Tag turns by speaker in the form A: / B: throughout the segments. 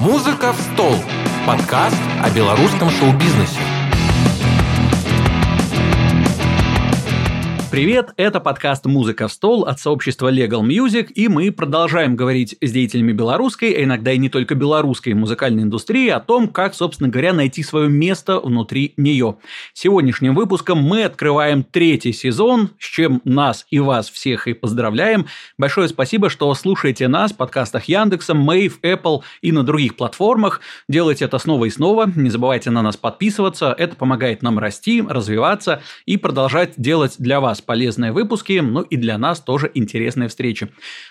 A: «Музыка в стол» – подкаст о белорусском шоу-бизнесе.
B: Привет, это подкаст «Музыка в стол» от сообщества Legal Music, и мы продолжаем говорить с деятелями белорусской, а иногда и не только белорусской музыкальной индустрии о том, как, собственно говоря, найти свое место внутри нее. Сегодняшним выпуском мы открываем третий сезон, с чем нас и вас всех и поздравляем. Большое спасибо, что слушаете нас в подкастах Яндекса, Мэйв, Apple и на других платформах. Делайте это снова и снова, не забывайте на нас подписываться, это помогает нам расти, развиваться и продолжать делать для вас вас полезные выпуски, ну и для нас тоже интересные встречи.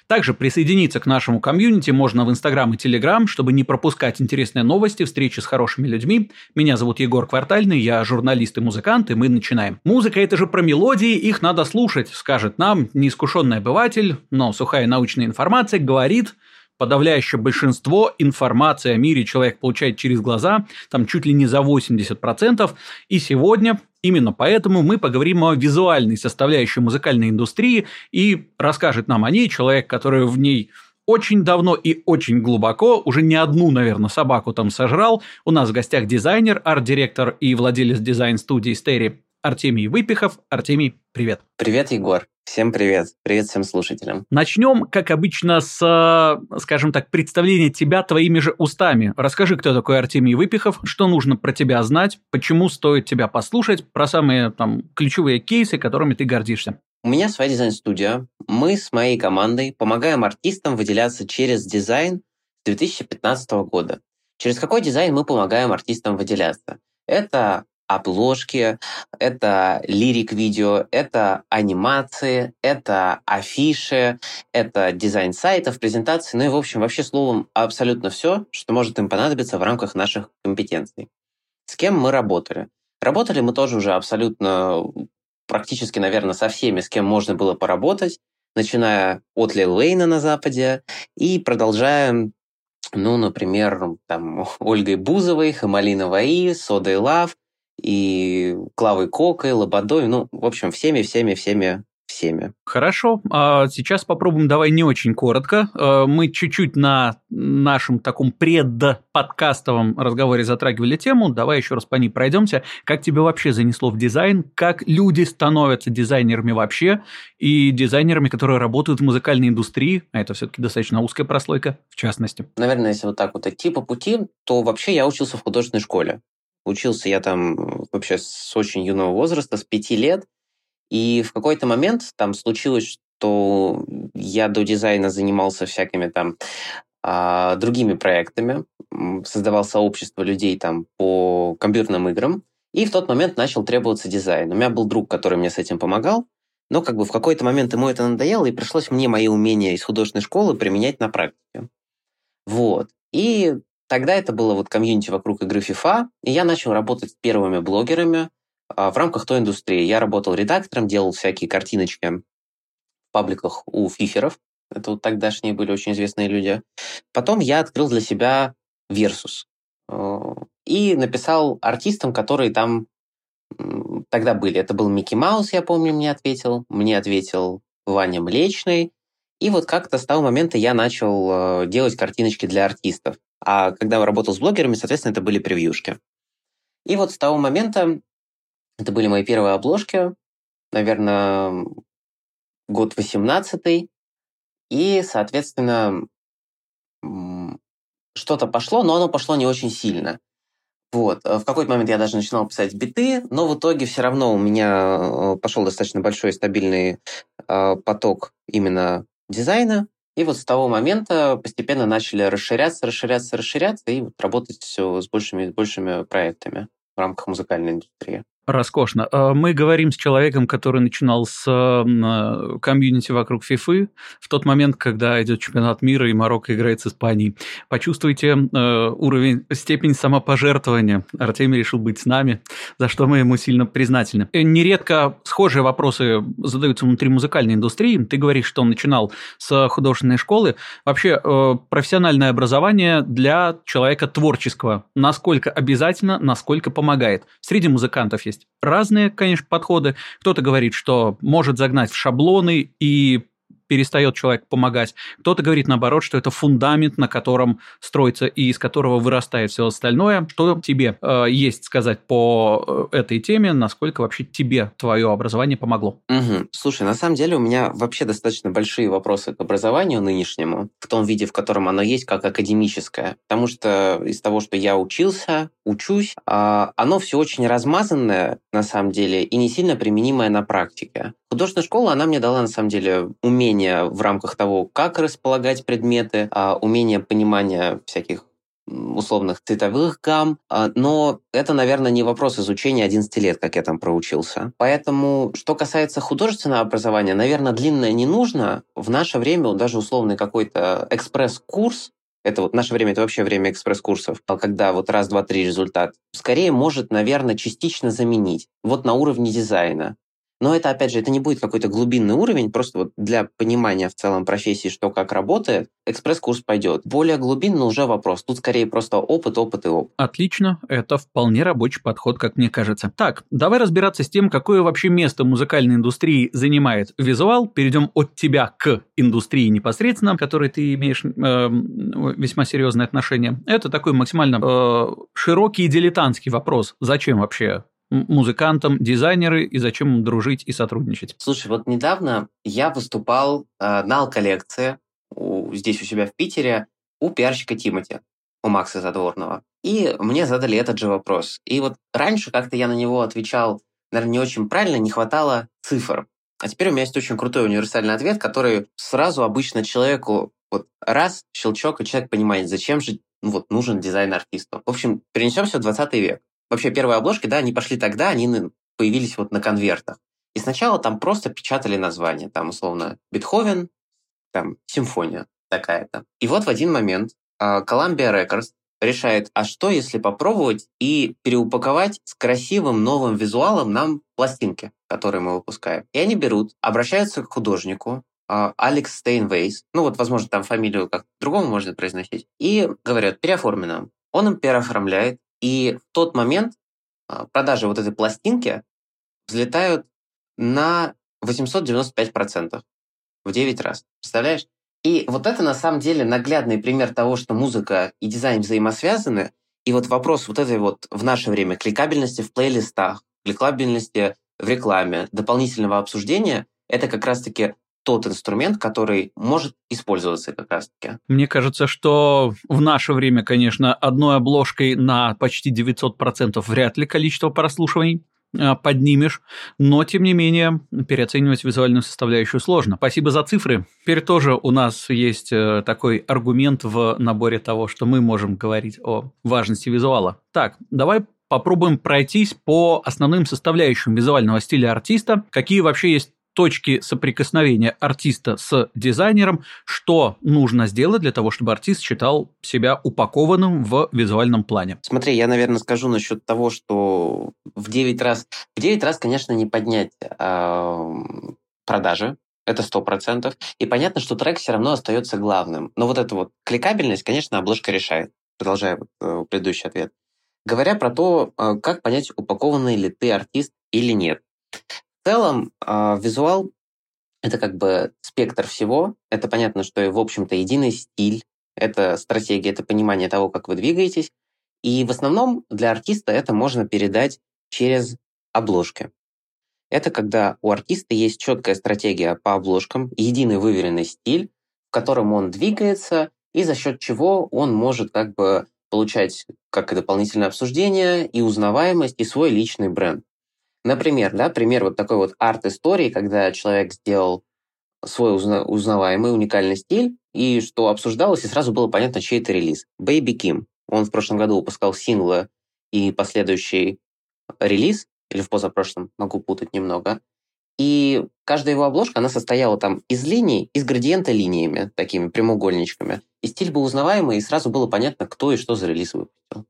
B: Также присоединиться к нашему комьюнити можно в Инстаграм и Телеграм, чтобы не пропускать интересные новости, встречи с хорошими людьми. Меня зовут Егор Квартальный, я журналист и музыкант, и мы начинаем. Музыка – это же про мелодии, их надо слушать, скажет нам неискушенный обыватель, но сухая научная информация говорит – подавляющее большинство информации о мире человек получает через глаза, там чуть ли не за 80%. И сегодня именно поэтому мы поговорим о визуальной составляющей музыкальной индустрии и расскажет нам о ней человек, который в ней очень давно и очень глубоко, уже не одну, наверное, собаку там сожрал. У нас в гостях дизайнер, арт-директор и владелец дизайн-студии Стери Артемий Выпихов. Артемий, привет.
C: Привет, Егор. Всем привет. Привет всем слушателям.
B: Начнем, как обычно, с, скажем так, представления тебя твоими же устами. Расскажи, кто такой Артемий Выпихов, что нужно про тебя знать, почему стоит тебя послушать, про самые там ключевые кейсы, которыми ты гордишься.
C: У меня своя дизайн-студия. Мы с моей командой помогаем артистам выделяться через дизайн с 2015 года. Через какой дизайн мы помогаем артистам выделяться? Это обложки, это лирик-видео, это анимации, это афиши, это дизайн сайтов, презентации, ну и, в общем, вообще словом, абсолютно все, что может им понадобиться в рамках наших компетенций. С кем мы работали? Работали мы тоже уже абсолютно, практически, наверное, со всеми, с кем можно было поработать, начиная от Лил Уэйна на Западе и продолжая ну, например, там, Ольгой Бузовой, Хамалина Ваи, Содой Лав, и Клавой Кокой, Лободой, ну, в общем, всеми, всеми, всеми всеми.
B: Хорошо, а сейчас попробуем давай не очень коротко. А, мы чуть-чуть на нашем таком предподкастовом разговоре затрагивали тему. Давай еще раз по ней пройдемся. Как тебе вообще занесло в дизайн? Как люди становятся дизайнерами вообще? И дизайнерами, которые работают в музыкальной индустрии? А это все-таки достаточно узкая прослойка, в частности.
C: Наверное, если вот так вот идти по пути, то вообще я учился в художественной школе. Учился я там вообще с очень юного возраста, с пяти лет. И в какой-то момент там случилось, что я до дизайна занимался всякими там а, другими проектами, создавал сообщество людей там по компьютерным играм, и в тот момент начал требоваться дизайн. У меня был друг, который мне с этим помогал, но как бы в какой-то момент ему это надоело, и пришлось мне мои умения из художественной школы применять на практике. Вот. И Тогда это было вот комьюнити вокруг игры FIFA, и я начал работать с первыми блогерами а, в рамках той индустрии. Я работал редактором, делал всякие картиночки в пабликах у фиферов. Это вот тогдашние были очень известные люди. Потом я открыл для себя Versus. Э, и написал артистам, которые там тогда были. Это был Микки Маус, я помню, мне ответил. Мне ответил Ваня Млечный. И вот как-то с того момента я начал э, делать картиночки для артистов. А когда работал с блогерами, соответственно, это были превьюшки. И вот с того момента это были мои первые обложки, наверное, год 18 и, соответственно, что-то пошло, но оно пошло не очень сильно. Вот. В какой-то момент я даже начинал писать биты, но в итоге все равно у меня э, пошел достаточно большой стабильный э, поток именно дизайна. И вот с того момента постепенно начали расширяться, расширяться, расширяться и вот работать все с большими, большими проектами в рамках музыкальной индустрии.
B: Роскошно. А, мы говорим с человеком, который начинал с э, комьюнити вокруг ФИФы в тот момент, когда идет чемпионат мира и Марокко играет с Испанией. Почувствуйте э, уровень, степень самопожертвования. Артемий решил быть с нами, за что мы ему сильно признательны. Э, нередко схожие вопросы задаются внутри музыкальной индустрии. Ты говоришь, что он начинал с художественной школы. Вообще, профессиональное образование для человека творческого. Насколько обязательно, насколько помогает. Среди музыкантов есть есть разные, конечно, подходы. Кто-то говорит, что может загнать в шаблоны и перестает человек помогать. Кто-то говорит наоборот, что это фундамент, на котором строится и из которого вырастает все остальное. Что тебе э, есть сказать по э, этой теме, насколько вообще тебе твое образование помогло?
C: Угу. Слушай, на самом деле у меня вообще достаточно большие вопросы к образованию нынешнему, в том виде, в котором оно есть, как академическое. Потому что из того, что я учился, учусь, а, оно все очень размазанное, на самом деле, и не сильно применимое на практике. Художественная школа, она мне дала, на самом деле, умение в рамках того, как располагать предметы, а, умение понимания всяких условных цветовых гамм, а, но это, наверное, не вопрос изучения 11 лет, как я там проучился. Поэтому, что касается художественного образования, наверное, длинное не нужно. В наше время даже условный какой-то экспресс-курс это вот наше время, это вообще время экспресс-курсов, когда вот раз, два, три результат, скорее может, наверное, частично заменить. Вот на уровне дизайна. Но это, опять же, это не будет какой-то глубинный уровень, просто вот для понимания в целом профессии, что как работает, экспресс-курс пойдет. Более глубинный уже вопрос. Тут скорее просто опыт, опыт и опыт.
B: Отлично, это вполне рабочий подход, как мне кажется. Так, давай разбираться с тем, какое вообще место музыкальной индустрии занимает визуал. Перейдем от тебя к индустрии непосредственно, к которой ты имеешь э, весьма серьезное отношение. Это такой максимально э, широкий и дилетантский вопрос. Зачем вообще музыкантам, дизайнеры, и зачем им дружить и сотрудничать?
C: Слушай, вот недавно я выступал э, на коллекции здесь у себя в Питере у пиарщика Тимати, у Макса Задворного. И мне задали этот же вопрос. И вот раньше как-то я на него отвечал, наверное, не очень правильно, не хватало цифр. А теперь у меня есть очень крутой универсальный ответ, который сразу обычно человеку вот раз, щелчок, и человек понимает, зачем же ну, вот, нужен дизайн артисту. В общем, перенесемся в 20 век. Вообще первые обложки, да, они пошли тогда, они появились вот на конвертах. И сначала там просто печатали название, там условно Бетховен, там симфония такая-то. И вот в один момент uh, Columbia Records решает, а что если попробовать и переупаковать с красивым новым визуалом нам пластинки, которые мы выпускаем. И они берут, обращаются к художнику, uh, Алекс Стейнвейс, ну вот, возможно, там фамилию как другому можно произносить, и говорят, переоформи нам. Он им переоформляет, и в тот момент а, продажи вот этой пластинки взлетают на 895% в 9 раз. Представляешь? И вот это на самом деле наглядный пример того, что музыка и дизайн взаимосвязаны. И вот вопрос вот этой вот в наше время кликабельности в плейлистах, кликабельности в рекламе, дополнительного обсуждения, это как раз-таки тот инструмент, который может использоваться как раз-таки.
B: Мне кажется, что в наше время, конечно, одной обложкой на почти 900% вряд ли количество прослушиваний а, поднимешь, но, тем не менее, переоценивать визуальную составляющую сложно. Спасибо за цифры. Теперь тоже у нас есть э, такой аргумент в наборе того, что мы можем говорить о важности визуала. Так, давай попробуем пройтись по основным составляющим визуального стиля артиста, какие вообще есть точки соприкосновения артиста с дизайнером, что нужно сделать для того, чтобы артист считал себя упакованным в визуальном плане.
C: Смотри, я, наверное, скажу насчет того, что в 9 раз... В 9 раз, конечно, не поднять э, продажи, это сто процентов. И понятно, что трек все равно остается главным. Но вот эта вот кликабельность, конечно, обложка решает. Продолжая вот, э, предыдущий ответ. Говоря про то, э, как понять, упакованный ли ты артист или нет. В целом, э, визуал — это как бы спектр всего. Это понятно, что в общем-то, единый стиль, это стратегия, это понимание того, как вы двигаетесь. И в основном для артиста это можно передать через обложки. Это когда у артиста есть четкая стратегия по обложкам, единый выверенный стиль, в котором он двигается, и за счет чего он может как бы получать как и дополнительное обсуждение, и узнаваемость, и свой личный бренд. Например, да, пример вот такой вот арт-истории, когда человек сделал свой узна- узнаваемый, уникальный стиль, и что обсуждалось, и сразу было понятно, чей это релиз. Baby Kim. Он в прошлом году выпускал синглы и последующий релиз, или в позапрошлом, могу путать немного. И каждая его обложка, она состояла там из линий, из градиента линиями, такими прямоугольничками. И стиль был узнаваемый, и сразу было понятно, кто и что за релиз выпустил.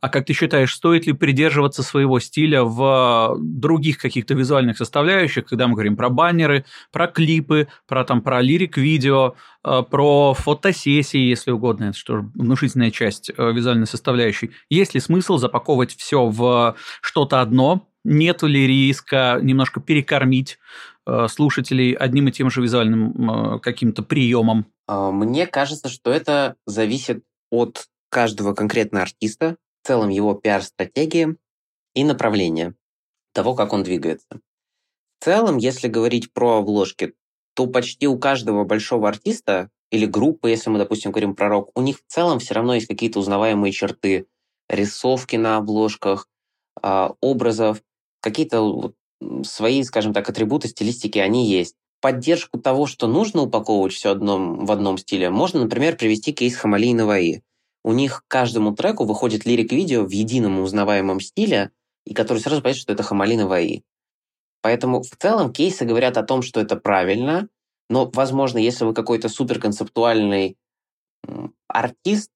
B: А как ты считаешь, стоит ли придерживаться своего стиля в других каких-то визуальных составляющих, когда мы говорим про баннеры, про клипы, про, там, про лирик-видео, э, про фотосессии, если угодно, это что внушительная часть э, визуальной составляющей. Есть ли смысл запаковывать все в что-то одно, нет ли риска немножко перекормить э, слушателей одним и тем же визуальным э, каким-то приемом?
C: А, мне кажется, что это зависит от каждого конкретного артиста, в целом его пиар-стратегии и направления того, как он двигается. В целом, если говорить про обложки, то почти у каждого большого артиста или группы, если мы, допустим, говорим про рок, у них в целом все равно есть какие-то узнаваемые черты, рисовки на обложках, а, образов, какие-то свои, скажем так, атрибуты стилистики, они есть. Поддержку того, что нужно упаковывать все одном, в одном стиле, можно, например, привести кейс Хамали и Наваи. У них к каждому треку выходит лирик-видео в едином узнаваемом стиле, и который сразу понятно, что это Хамали Наваи. Поэтому в целом кейсы говорят о том, что это правильно, но, возможно, если вы какой-то суперконцептуальный артист,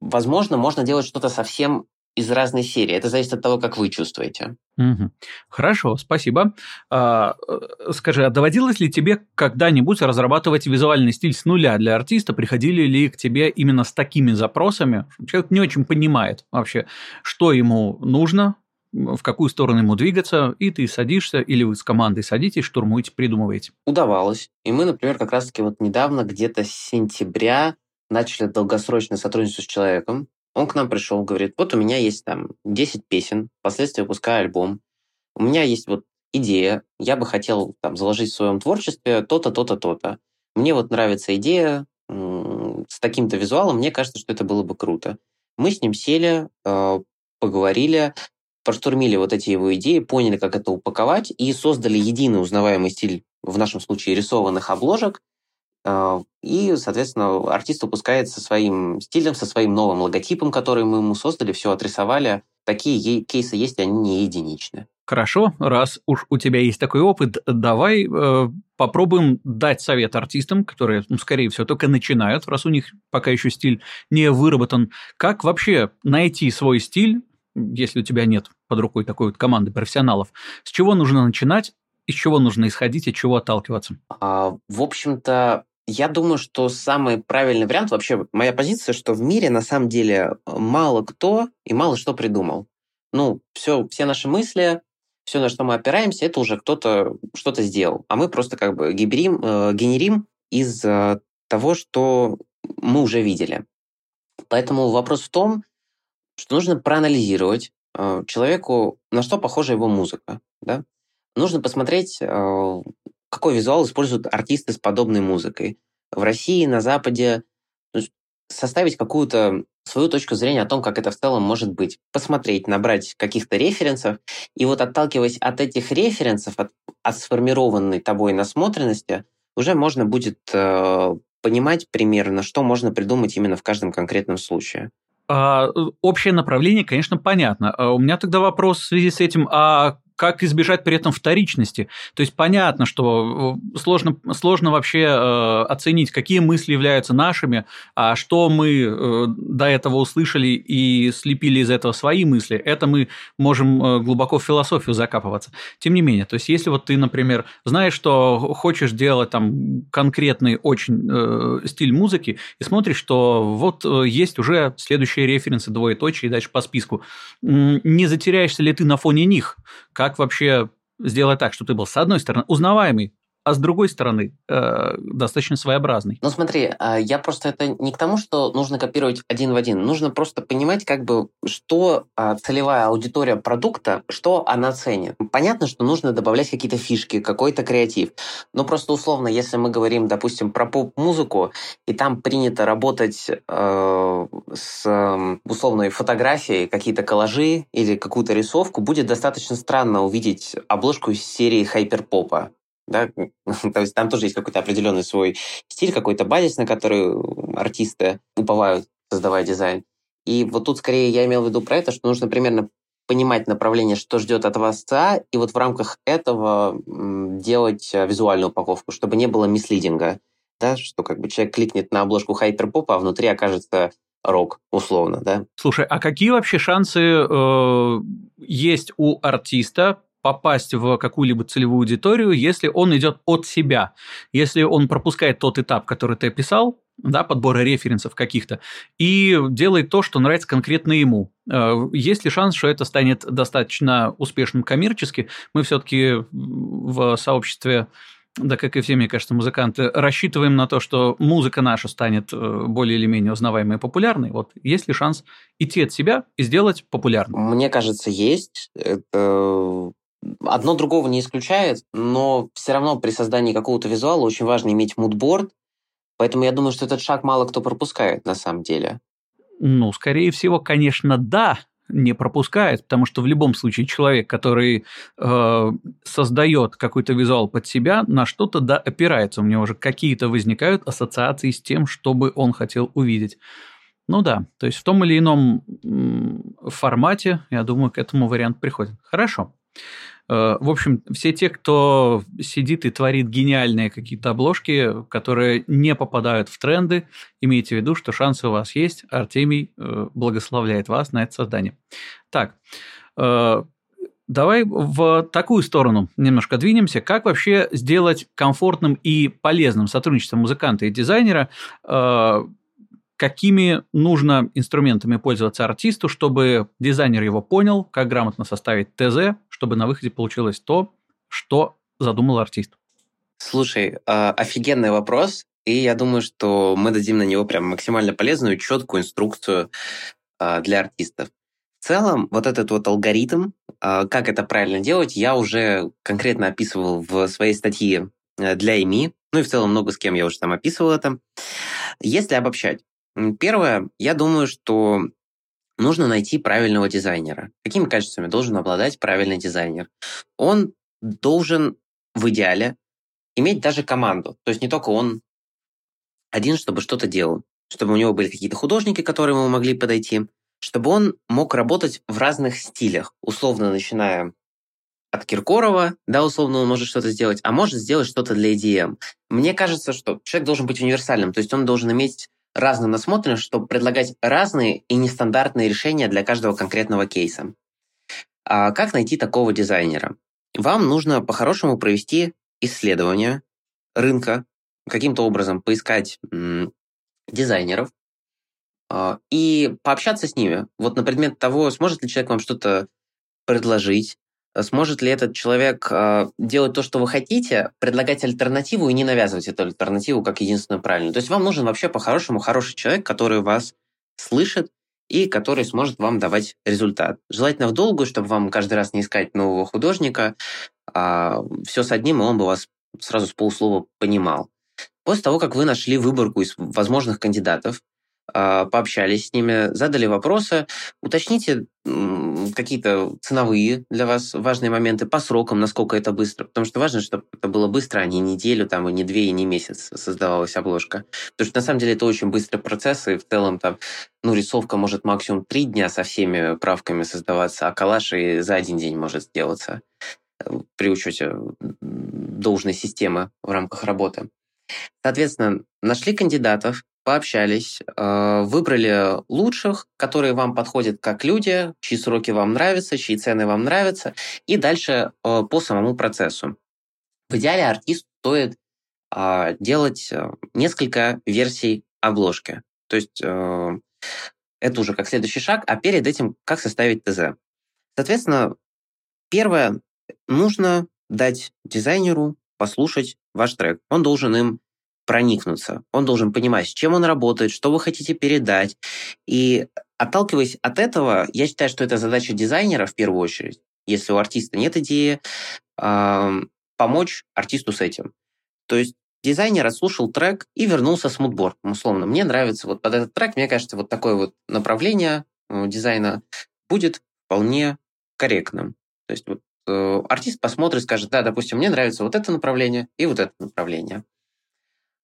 C: возможно, можно делать что-то совсем из разной серии. Это зависит от того, как вы чувствуете.
B: Угу. Хорошо, спасибо. А, э, скажи, а доводилось ли тебе когда-нибудь разрабатывать визуальный стиль с нуля для артиста? Приходили ли к тебе именно с такими запросами? Человек не очень понимает вообще, что ему нужно, в какую сторону ему двигаться, и ты садишься, или вы с командой садитесь, штурмуете, придумываете.
C: Удавалось. И мы, например, как раз-таки вот недавно, где-то с сентября, начали долгосрочное сотрудничество с человеком. Он к нам пришел, говорит, вот у меня есть там 10 песен, впоследствии выпускаю альбом. У меня есть вот идея, я бы хотел там заложить в своем творчестве то-то, то-то, то-то. Мне вот нравится идея с таким-то визуалом, мне кажется, что это было бы круто. Мы с ним сели, э, поговорили, проштурмили вот эти его идеи, поняли, как это упаковать и создали единый узнаваемый стиль, в нашем случае рисованных обложек, и, соответственно, артист выпускает со своим стилем, со своим новым логотипом, который мы ему создали, все отрисовали. Такие кейсы есть, они не единичны.
B: Хорошо, раз уж у тебя есть такой опыт, давай э, попробуем дать совет артистам, которые, ну, скорее всего, только начинают, раз у них пока еще стиль не выработан. Как вообще найти свой стиль, если у тебя нет под рукой такой вот команды профессионалов? С чего нужно начинать, из чего нужно исходить, от чего отталкиваться?
C: А, в общем-то, я думаю, что самый правильный вариант, вообще моя позиция, что в мире на самом деле мало кто и мало что придумал. Ну, все, все наши мысли, все, на что мы опираемся, это уже кто-то что-то сделал. А мы просто как бы гиберим, э, генерим из э, того, что мы уже видели. Поэтому вопрос в том, что нужно проанализировать э, человеку, на что похожа его музыка. Да? Нужно посмотреть, э, какой визуал используют артисты с подобной музыкой. В России, на Западе составить какую-то свою точку зрения о том, как это в целом может быть. Посмотреть, набрать каких-то референсов, и вот отталкиваясь от этих референсов, от, от сформированной тобой насмотренности, уже можно будет э, понимать примерно, что можно придумать именно в каждом конкретном случае.
B: А, общее направление, конечно, понятно. А у меня тогда вопрос в связи с этим, а как избежать при этом вторичности. То есть понятно, что э, сложно, сложно вообще э, оценить, какие мысли являются нашими, а что мы э, до этого услышали и слепили из этого свои мысли, это мы можем э, глубоко в философию закапываться. Тем не менее, то есть если вот ты, например, знаешь, что хочешь делать там конкретный очень э, стиль музыки и смотришь, что вот э, есть уже следующие референсы двоеточие и дальше по списку, не затеряешься ли ты на фоне них? Как как вообще сделать так, чтобы ты был, с одной стороны, узнаваемый, а с другой стороны, э, достаточно своеобразный.
C: Ну смотри, а, я просто это не к тому, что нужно копировать один в один. Нужно просто понимать, как бы, что а, целевая аудитория продукта, что она ценит. Понятно, что нужно добавлять какие-то фишки, какой-то креатив. Но просто условно, если мы говорим, допустим, про поп-музыку, и там принято работать э, с условной фотографией, какие-то коллажи или какую-то рисовку, будет достаточно странно увидеть обложку серии хайперпопа да, то есть там тоже есть какой-то определенный свой стиль, какой-то базис, на который артисты уповают, создавая дизайн. И вот тут скорее я имел в виду про это, что нужно примерно понимать направление, что ждет от вас ЦА, и вот в рамках этого делать э, визуальную упаковку, чтобы не было мислидинга, да, что как бы человек кликнет на обложку хайперпопа, а внутри окажется рок, условно, да.
B: Слушай, а какие вообще шансы э, есть у артиста попасть в какую-либо целевую аудиторию, если он идет от себя. Если он пропускает тот этап, который ты описал, да, подбора референсов каких-то, и делает то, что нравится конкретно ему. Э, есть ли шанс, что это станет достаточно успешным коммерчески? Мы все-таки в сообществе да, как и все, мне кажется, музыканты, рассчитываем на то, что музыка наша станет э, более или менее узнаваемой и популярной. Вот есть ли шанс идти от себя и сделать популярным?
C: Мне кажется, есть. Это одно другого не исключает, но все равно при создании какого-то визуала очень важно иметь мудборд, поэтому я думаю, что этот шаг мало кто пропускает на самом деле.
B: Ну, скорее всего, конечно, да, не пропускает, потому что в любом случае человек, который э, создает какой-то визуал под себя, на что-то да опирается. У него уже какие-то возникают ассоциации с тем, чтобы он хотел увидеть. Ну да, то есть в том или ином формате, я думаю, к этому вариант приходит. Хорошо. Э, в общем, все те, кто сидит и творит гениальные какие-то обложки, которые не попадают в тренды, имейте в виду, что шансы у вас есть. Артемий э, благословляет вас на это создание. Так, э, давай в такую сторону немножко двинемся. Как вообще сделать комфортным и полезным сотрудничество музыканта и дизайнера какими нужно инструментами пользоваться артисту, чтобы дизайнер его понял, как грамотно составить ТЗ, чтобы на выходе получилось то, что задумал артист.
C: Слушай, а, офигенный вопрос, и я думаю, что мы дадим на него прям максимально полезную, четкую инструкцию а, для артистов. В целом, вот этот вот алгоритм, а, как это правильно делать, я уже конкретно описывал в своей статье э, для ИМИ, ну и в целом много с кем я уже там описывал это. Если обобщать, Первое, я думаю, что нужно найти правильного дизайнера. Какими качествами должен обладать правильный дизайнер? Он должен в идеале иметь даже команду. То есть не только он один, чтобы что-то делал. Чтобы у него были какие-то художники, которые ему могли подойти. Чтобы он мог работать в разных стилях. Условно, начиная от Киркорова, да, условно он может что-то сделать, а может сделать что-то для EDM. Мне кажется, что человек должен быть универсальным, то есть он должен иметь разную насмотренность, чтобы предлагать разные и нестандартные решения для каждого конкретного кейса. А как найти такого дизайнера? Вам нужно по-хорошему провести исследование рынка, каким-то образом поискать дизайнеров э, и пообщаться с ними. Вот на предмет того, сможет ли человек вам что-то предложить, сможет ли этот человек э, делать то, что вы хотите, предлагать альтернативу и не навязывать эту альтернативу как единственную правильную. То есть вам нужен вообще по-хорошему хороший человек, который вас слышит и который сможет вам давать результат. Желательно в долгую, чтобы вам каждый раз не искать нового художника, а все с одним, и он бы вас сразу с полуслова понимал. После того, как вы нашли выборку из возможных кандидатов, пообщались с ними, задали вопросы, уточните какие-то ценовые для вас важные моменты по срокам, насколько это быстро, потому что важно, чтобы это было быстро, а не неделю, там, и не две, и не месяц создавалась обложка. Потому что на самом деле это очень быстрый процесс, и в целом там, ну, рисовка может максимум три дня со всеми правками создаваться, а коллаж и за один день может сделаться э, при учете должной системы в рамках работы. Соответственно, нашли кандидатов, пообщались, э, выбрали лучших, которые вам подходят как люди, чьи сроки вам нравятся, чьи цены вам нравятся, и дальше э, по самому процессу. В идеале артист стоит а, делать э, несколько версий обложки. То есть это уже как следующий шаг, а перед этим как составить ТЗ. Соответственно, первое, нужно дать дизайнеру послушать ваш трек. Он должен им проникнуться. Он должен понимать, с чем он работает, что вы хотите передать. И отталкиваясь от этого, я считаю, что это задача дизайнера в первую очередь, если у артиста нет идеи, э, помочь артисту с этим. То есть дизайнер отслушал трек и вернулся с мудбордом. Условно, мне нравится вот под этот трек, мне кажется, вот такое вот направление э, дизайна будет вполне корректным. То есть вот, э, артист посмотрит, скажет, да, допустим, мне нравится вот это направление и вот это направление.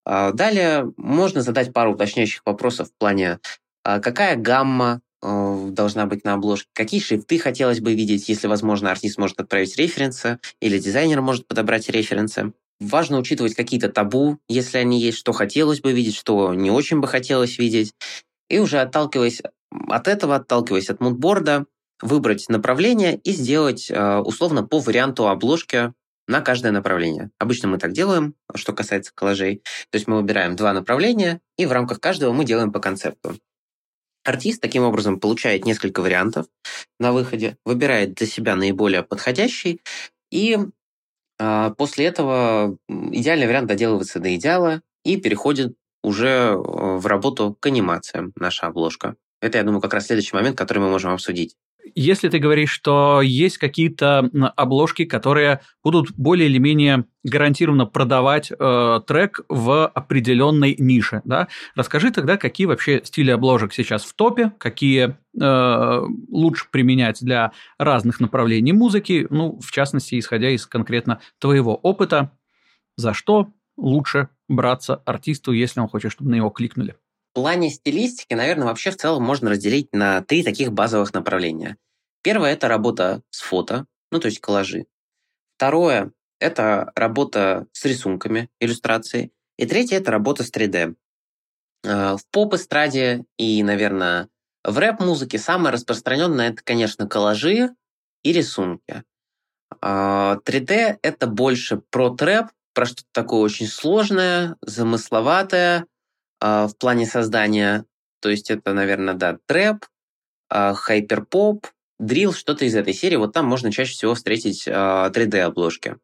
C: А, далее можно задать пару уточняющих вопросов в плане, а, какая гамма э, должна быть на обложке, какие шрифты хотелось бы видеть, если, возможно, артист может отправить референсы или дизайнер может подобрать референсы. Важно учитывать какие-то табу, если они есть, что хотелось бы видеть, что не очень бы хотелось видеть. И уже отталкиваясь от этого, отталкиваясь от мудборда, выбрать направление и сделать э, условно по варианту обложки на каждое направление. Обычно мы так делаем, что касается коллажей. То есть мы выбираем два направления, и в рамках каждого мы делаем по концепту. Артист таким образом получает несколько вариантов на выходе, выбирает для себя наиболее подходящий, и э, после этого идеальный вариант доделывается до идеала и переходит уже э, в работу к анимациям наша обложка. Это, я думаю, как раз следующий момент, который мы можем обсудить.
B: Если ты говоришь, что есть какие-то обложки, которые будут более или менее гарантированно продавать э, трек в определенной нише, да, расскажи тогда, какие вообще стили обложек сейчас в топе, какие э, лучше применять для разных направлений музыки, ну, в частности, исходя из конкретно твоего опыта, за что лучше браться артисту, если он хочет, чтобы на него кликнули
C: плане стилистики, наверное, вообще в целом можно разделить на три таких базовых направления. Первое – это работа с фото, ну, то есть коллажи. Второе – это работа с рисунками, иллюстрацией. И третье – это работа с 3D. Э, в поп-эстраде и, наверное, в рэп-музыке самое распространенное – это, конечно, коллажи и рисунки. 3D э, – это больше про трэп, про что-то такое очень сложное, замысловатое, а, в плане создания. То есть это, наверное, да, трэп, а, хайперпоп, дрил, что-то из этой серии. Вот там можно чаще всего встретить 3D-обложки. А,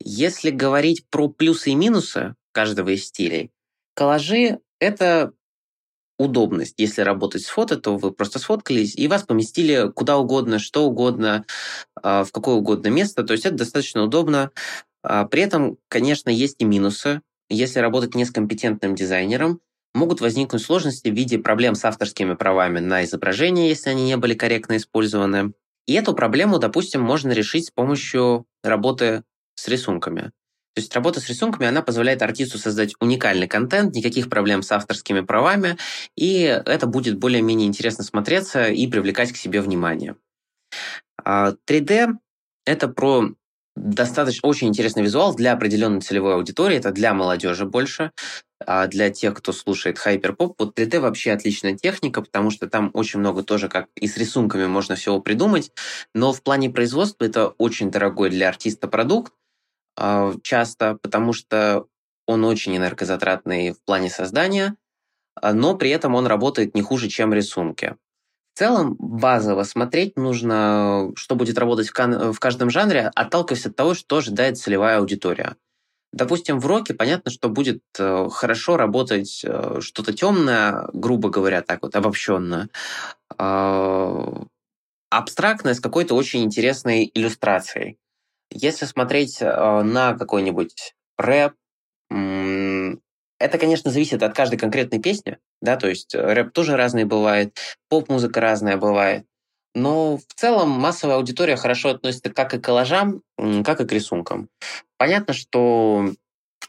C: Если говорить про плюсы и минусы каждого из стилей, коллажи — это удобность. Если работать с фото, то вы просто сфоткались, и вас поместили куда угодно, что угодно, в какое угодно место. То есть это достаточно удобно. При этом, конечно, есть и минусы. Если работать не с компетентным дизайнером, могут возникнуть сложности в виде проблем с авторскими правами на изображение, если они не были корректно использованы. И эту проблему, допустим, можно решить с помощью работы с рисунками. То есть работа с рисунками, она позволяет артисту создать уникальный контент, никаких проблем с авторскими правами, и это будет более-менее интересно смотреться и привлекать к себе внимание. 3D а — это про достаточно очень интересный визуал для определенной целевой аудитории. Это для молодежи больше, а для тех, кто слушает хайперпоп. Вот 3D вообще отличная техника, потому что там очень много тоже, как и с рисунками можно всего придумать. Но в плане производства это очень дорогой для артиста продукт а, часто, потому что он очень энергозатратный в плане создания, а, но при этом он работает не хуже, чем рисунки. В целом, базово смотреть нужно, что будет работать в, в каждом жанре, отталкиваясь от того, что ожидает целевая аудитория. Допустим, в роке понятно, что будет э, хорошо работать э, что-то темное, грубо говоря, так вот, обобщенно. Э, абстрактное с какой-то очень интересной иллюстрацией. Если смотреть э, на какой-нибудь рэп, это, конечно, зависит от каждой конкретной песни, да, то есть э, рэп тоже разный бывает, поп-музыка разная бывает, но в целом массовая аудитория хорошо относится как и к коллажам, как и к рисункам. Понятно, что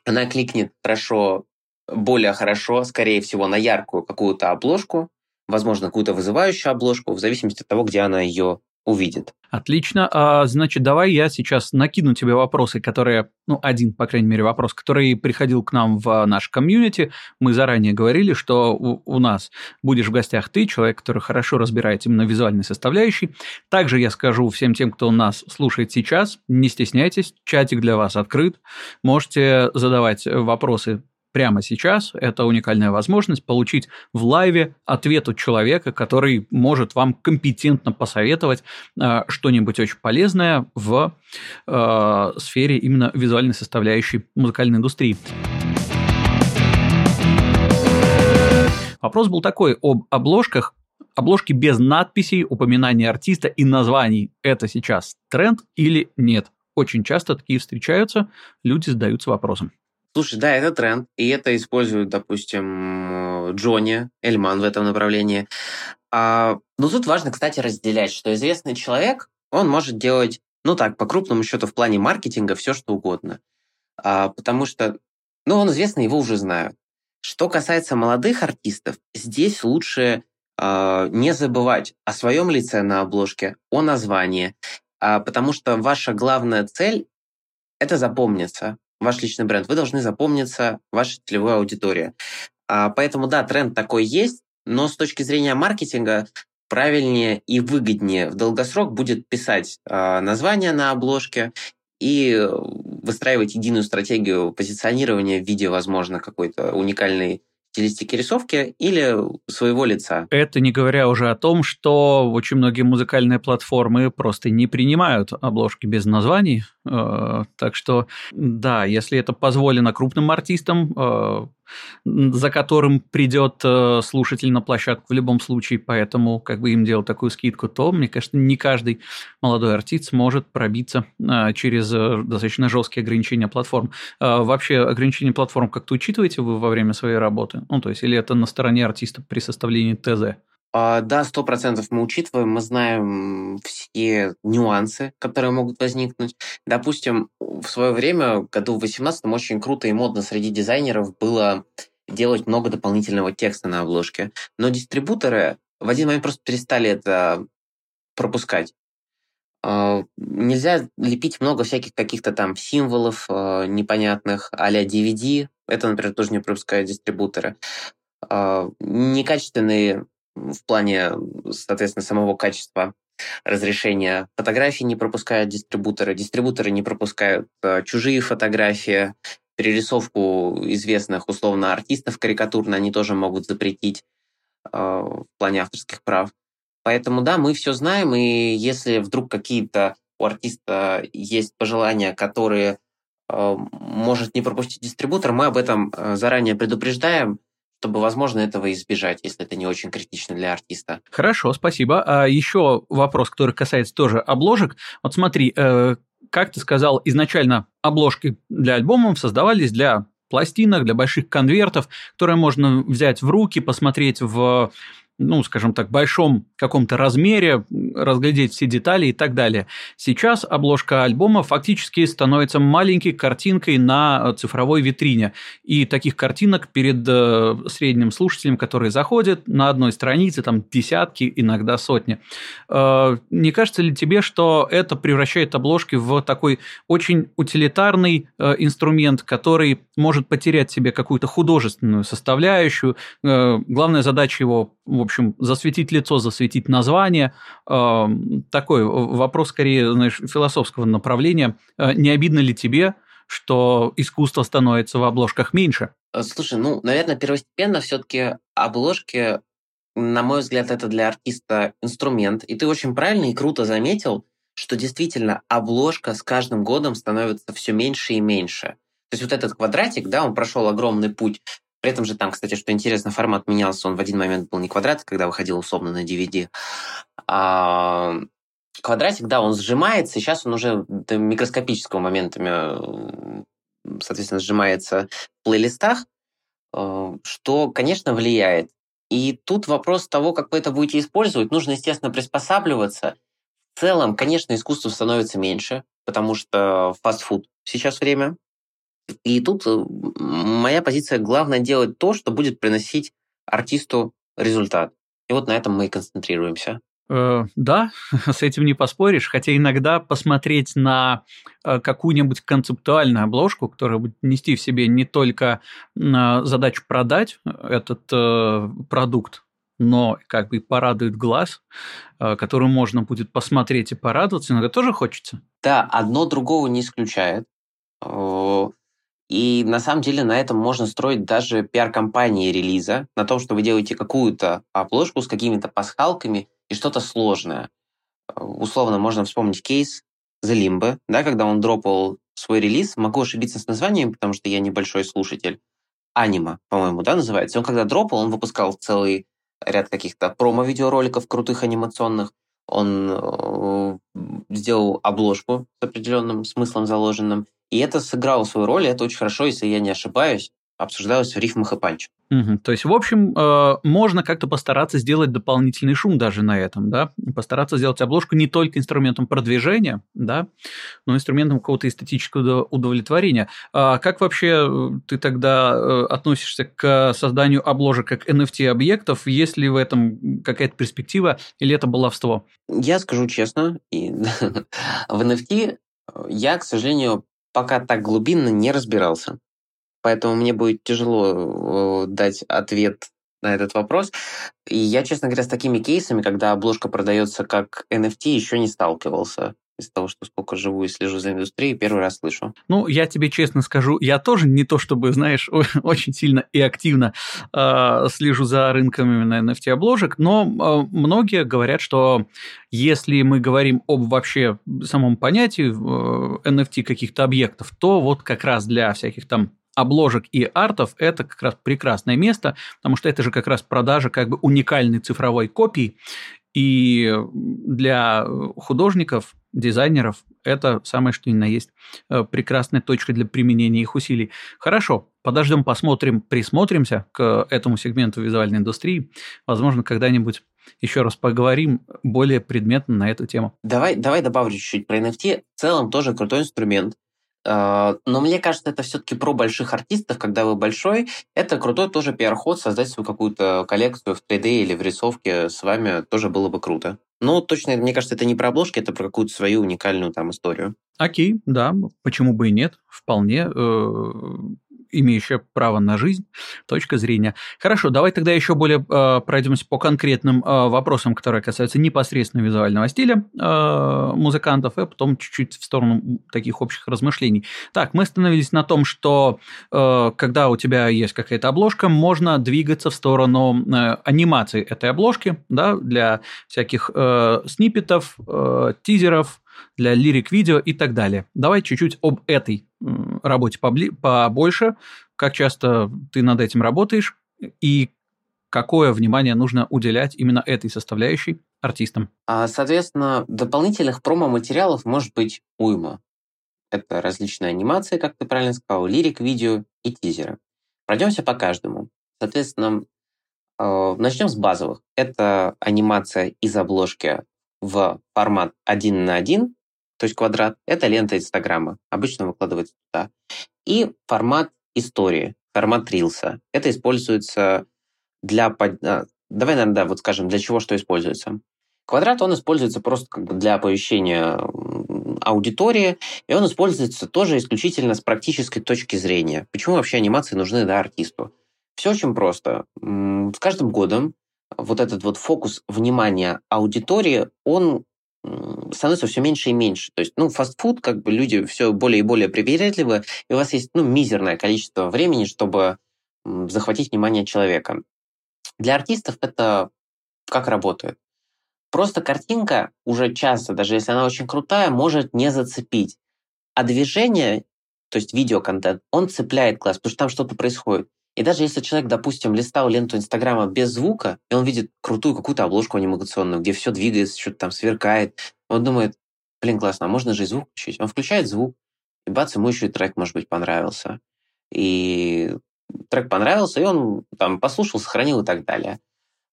C: она кликнет хорошо, более хорошо, скорее всего, на яркую какую-то обложку, возможно, какую-то вызывающую обложку, в зависимости от того, где она ее увидит.
B: Отлично. А, значит, давай я сейчас накину тебе вопросы, которые, ну, один, по крайней мере, вопрос, который приходил к нам в наш комьюнити. Мы заранее говорили, что у, у нас будешь в гостях ты, человек, который хорошо разбирается именно визуальной составляющей. Также я скажу всем тем, кто нас слушает сейчас, не стесняйтесь, чатик для вас открыт. Можете задавать вопросы прямо сейчас. Это уникальная возможность получить в лайве ответ от человека, который может вам компетентно посоветовать э, что-нибудь очень полезное в э, сфере именно визуальной составляющей музыкальной индустрии. Вопрос был такой об обложках. Обложки без надписей, упоминания артиста и названий – это сейчас тренд или нет? Очень часто такие встречаются, люди задаются вопросом.
C: Слушай, да, это тренд, и это используют, допустим, Джонни, Эльман в этом направлении. А, но тут важно, кстати, разделять, что известный человек, он может делать, ну так, по крупному счету, в плане маркетинга все, что угодно. А, потому что, ну, он известный, его уже знают. Что касается молодых артистов, здесь лучше э, не забывать о своем лице на обложке, о названии, э, потому что ваша главная цель – это запомниться ваш личный бренд, вы должны запомниться вашей целевой аудитории. А, поэтому, да, тренд такой есть, но с точки зрения маркетинга правильнее и выгоднее в долгосрок будет писать а, название на обложке и выстраивать единую стратегию позиционирования в виде, возможно, какой-то уникальной стилистики рисовки или своего лица.
B: Это не говоря уже о том, что очень многие музыкальные платформы просто не принимают обложки без названий. Э, так что, да, если это позволено крупным артистам, э, за которым придет э, слушатель на площадку в любом случае, поэтому как бы им делать такую скидку, то, мне кажется, не каждый молодой артист сможет пробиться э, через э, достаточно жесткие ограничения платформ. Вообще ограничения платформ как-то учитываете вы во время своей работы? Ну, то есть, или это на стороне артиста при составлении ТЗ?
C: А, да, сто процентов мы учитываем, мы знаем все нюансы, которые могут возникнуть. Допустим, в свое время, году в 18 очень круто и модно среди дизайнеров было делать много дополнительного текста на обложке. Но дистрибуторы в один момент просто перестали это пропускать. А, нельзя лепить много всяких каких-то там символов а, непонятных а-ля DVD. Это, например, тоже не пропускают дистрибуторы. Некачественные в плане, соответственно, самого качества разрешения фотографий не пропускают дистрибуторы, дистрибуторы не пропускают э, чужие фотографии, перерисовку известных условно артистов карикатурно они тоже могут запретить э, в плане авторских прав. Поэтому да, мы все знаем, и если вдруг какие-то у артиста есть пожелания, которые э, может не пропустить дистрибутор, мы об этом заранее предупреждаем, чтобы, возможно, этого избежать, если это не очень критично для артиста.
B: Хорошо, спасибо. А еще вопрос, который касается тоже обложек. Вот смотри, э, как ты сказал, изначально обложки для альбомов создавались для пластинок, для больших конвертов, которые можно взять в руки, посмотреть в ну, скажем так, большом каком-то размере, разглядеть все детали и так далее. Сейчас обложка альбома фактически становится маленькой картинкой на цифровой витрине. И таких картинок перед э, средним слушателем, который заходит, на одной странице там десятки, иногда сотни. Э, не кажется ли тебе, что это превращает обложки в такой очень утилитарный э, инструмент, который может потерять себе какую-то художественную составляющую? Главная задача его, в общем, засветить лицо, засветить название. Э, такой вопрос, скорее, знаешь, философского направления. Э, не обидно ли тебе, что искусство становится в обложках меньше?
C: Э, слушай, ну, наверное, первостепенно все-таки обложки, на мой взгляд, это для артиста инструмент. И ты очень правильно и круто заметил, что действительно обложка с каждым годом становится все меньше и меньше. То есть вот этот квадратик, да, он прошел огромный путь при этом же там, кстати, что интересно, формат менялся. Он в один момент был не квадрат, когда выходил условно на DVD. А квадратик, да, он сжимается, сейчас он уже до микроскопического моментами, соответственно, сжимается в плейлистах, э, что, конечно, влияет. И тут вопрос того, как вы это будете использовать. Нужно, естественно, приспосабливаться. В целом, конечно, искусство становится меньше, потому что фастфуд сейчас время, и тут э, моя позиция главное делать то, что будет приносить артисту результат. И вот на этом мы и концентрируемся.
B: Э, да, с этим не поспоришь, хотя иногда посмотреть на э, какую-нибудь концептуальную обложку, которая будет нести в себе не только задачу продать этот продукт, но как бы порадует глаз, которым можно будет посмотреть и порадоваться, иногда тоже хочется.
C: Да, одно другого не исключает. И на самом деле на этом можно строить даже пиар-компании релиза, на том, что вы делаете какую-то обложку с какими-то пасхалками и что-то сложное. Условно можно вспомнить кейс The Limbo, да, когда он дропал свой релиз. Могу ошибиться с названием, потому что я небольшой слушатель. Анима, по-моему, да, называется. Он когда дропал, он выпускал целый ряд каких-то промо-видеороликов крутых анимационных. Он э, сделал обложку с определенным смыслом заложенным. И это сыграло свою роль, и это очень хорошо, если я не ошибаюсь, обсуждалось в рифмах и панч.
B: Угу. То есть, в общем, э, можно как-то постараться сделать дополнительный шум даже на этом, да, постараться сделать обложку не только инструментом продвижения, да, но инструментом какого-то эстетического удовлетворения. А как вообще э, ты тогда э, относишься к созданию обложек как NFT-объектов? Есть ли в этом какая-то перспектива или это баловство?
C: Я скажу честно, в NFT я, к сожалению, пока так глубинно не разбирался. Поэтому мне будет тяжело э, дать ответ на этот вопрос. И я, честно говоря, с такими кейсами, когда обложка продается как NFT, еще не сталкивался. Из того, что сколько живу и слежу за индустрией, первый раз слышу.
B: Ну, я тебе честно скажу, я тоже не то чтобы, знаешь, очень сильно и активно э, слежу за рынком именно NFT-обложек, но э, многие говорят, что если мы говорим об вообще самом понятии э, NFT каких-то объектов, то вот как раз для всяких там обложек и артов это как раз прекрасное место, потому что это же как раз продажа как бы уникальной цифровой копии, и для художников, дизайнеров это самое что ни на есть э, прекрасная точка для применения их усилий. Хорошо, подождем, посмотрим, присмотримся к этому сегменту визуальной индустрии. Возможно, когда-нибудь еще раз поговорим более предметно на эту тему.
C: Давай, давай добавлю чуть-чуть про NFT. В целом тоже крутой инструмент. А, но мне кажется, это все-таки про больших артистов, когда вы большой. Это крутой тоже пиар-ход, создать свою какую-то коллекцию в 3D или в рисовке с вами тоже было бы круто. Но точно, мне кажется, это не про обложки, это про какую-то свою уникальную там историю.
B: Окей, да, почему бы и нет, вполне. Э, имеющая право на жизнь, точка зрения. Хорошо, давай тогда еще более э, пройдемся по конкретным э, вопросам, которые касаются непосредственно визуального стиля э, музыкантов, и потом чуть-чуть в сторону таких общих размышлений. Так, мы остановились на том, что э, когда у тебя есть какая-то обложка, можно двигаться в сторону э, анимации этой обложки, да, для всяких э, сниппетов, э, тизеров, для лирик-видео и так далее. Давай чуть-чуть об этой работе побольше, как часто ты над этим работаешь и какое внимание нужно уделять именно этой составляющей артистам.
C: А, соответственно, дополнительных промо-материалов может быть уйма. Это различные анимации, как ты правильно сказал, лирик-видео и тизеры. Пройдемся по каждому. Соответственно, а, начнем с базовых. Это анимация из обложки в формат 1 на 1, то есть квадрат, это лента Инстаграма. Обычно выкладывается туда. И формат истории, формат рилса. Это используется для... А, давай, наверное, да, вот скажем, для чего что используется. Квадрат, он используется просто как бы для оповещения аудитории, и он используется тоже исключительно с практической точки зрения. Почему вообще анимации нужны да, артисту? Все очень просто. С каждым годом вот этот вот фокус внимания аудитории, он становится все меньше и меньше. То есть, ну, фастфуд, как бы люди все более и более привередливы, и у вас есть, ну, мизерное количество времени, чтобы захватить внимание человека. Для артистов это как работает? Просто картинка уже часто, даже если она очень крутая, может не зацепить. А движение, то есть видеоконтент, он цепляет глаз, потому что там что-то происходит. И даже если человек, допустим, листал ленту Инстаграма без звука, и он видит крутую какую-то обложку анимационную, где все двигается, что-то там сверкает, он думает, блин, классно, а можно же и звук включить. Он включает звук, и бац, ему еще и трек, может быть, понравился. И трек понравился, и он там послушал, сохранил и так далее.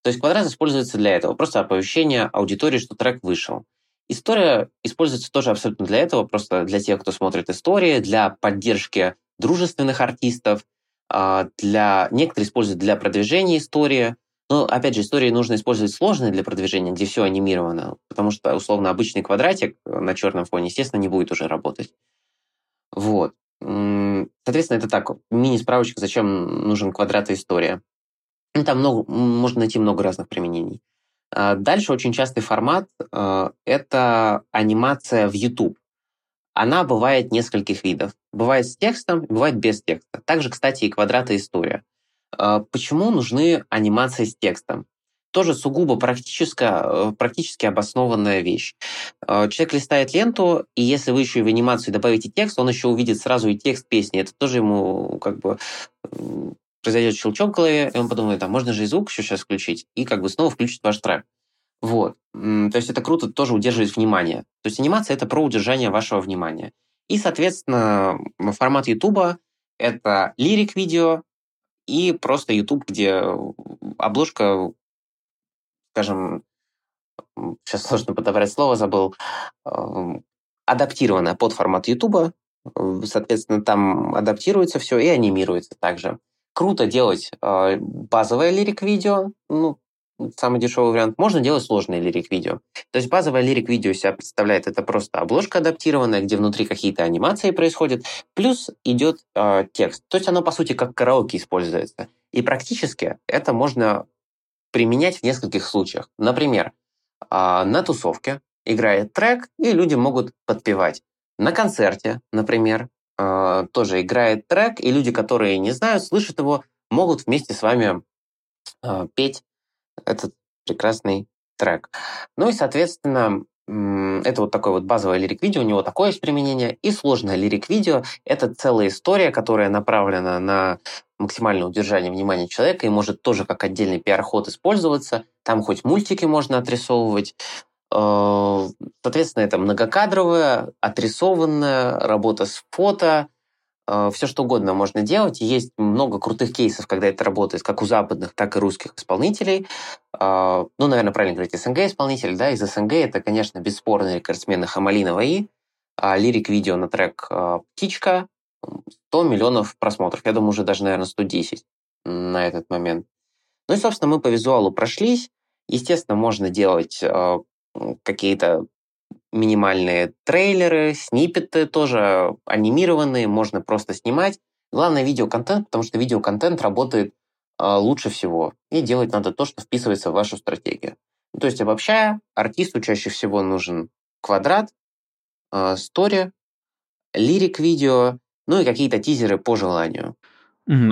C: То есть квадрат используется для этого, просто оповещение аудитории, что трек вышел. История используется тоже абсолютно для этого, просто для тех, кто смотрит истории, для поддержки дружественных артистов, для... Некоторые используют для продвижения истории, но, опять же, истории нужно использовать сложные для продвижения, где все анимировано, потому что, условно, обычный квадратик на черном фоне, естественно, не будет уже работать. Вот. Соответственно, это так, мини-справочка, зачем нужен квадрат и история. Ну, там много, можно найти много разных применений. А дальше очень частый формат а, – это анимация в YouTube. Она бывает нескольких видов. Бывает с текстом, бывает без текста. Также, кстати, и квадраты история. А, почему нужны анимации с текстом? Тоже сугубо практическая, э, практически обоснованная вещь. А, человек листает ленту, и если вы еще и в анимацию добавите текст, он еще увидит сразу и текст песни. Это тоже ему как бы произойдет щелчок в голове, и он подумает, а можно же и звук еще сейчас включить, и как бы снова включит ваш трек. Вот. То есть это круто тоже удерживать внимание. То есть анимация — это про удержание вашего внимания. И, соответственно, формат YouTube — это лирик-видео и просто YouTube, где обложка, скажем, сейчас сложно подобрать слово, забыл, эм, адаптирована под формат YouTube. Соответственно, там адаптируется все и анимируется также. Круто делать э, базовое лирик-видео, ну, самый дешевый вариант. Можно делать сложные лирик-видео. То есть базовое лирик-видео себя представляет, это просто обложка адаптированная, где внутри какие-то анимации происходят, плюс идет э, текст. То есть оно, по сути, как караоке используется. И практически это можно применять в нескольких случаях. Например, э, на тусовке играет трек, и люди могут подпевать. На концерте, например, э, тоже играет трек, и люди, которые не знают, слышат его, могут вместе с вами петь этот прекрасный трек. Ну и, соответственно, это вот такое вот базовое лирик-видео, у него такое есть применение. И сложное лирик-видео — это целая история, которая направлена на максимальное удержание внимания человека и может тоже как отдельный пиар-ход использоваться. Там хоть мультики можно отрисовывать. Э, соответственно, это многокадровая, отрисованная работа с фото, все что угодно можно делать. есть много крутых кейсов, когда это работает как у западных, так и русских исполнителей. Э, ну, наверное, правильно говорить, СНГ исполнитель, да, из СНГ это, конечно, бесспорно рекордсмены Хамалинова и а лирик-видео на трек «Птичка», 100 миллионов просмотров. Я думаю, уже даже, наверное, 110 на этот момент. Ну и, собственно, мы по визуалу прошлись. Естественно, можно делать э, какие-то минимальные трейлеры, сниппеты тоже анимированные, можно просто снимать. Главное видеоконтент, потому что видеоконтент работает э, лучше всего. И делать надо то, что вписывается в вашу стратегию. То есть, обобщая, артисту чаще всего нужен квадрат, э, стори, лирик-видео ну и какие-то тизеры по желанию.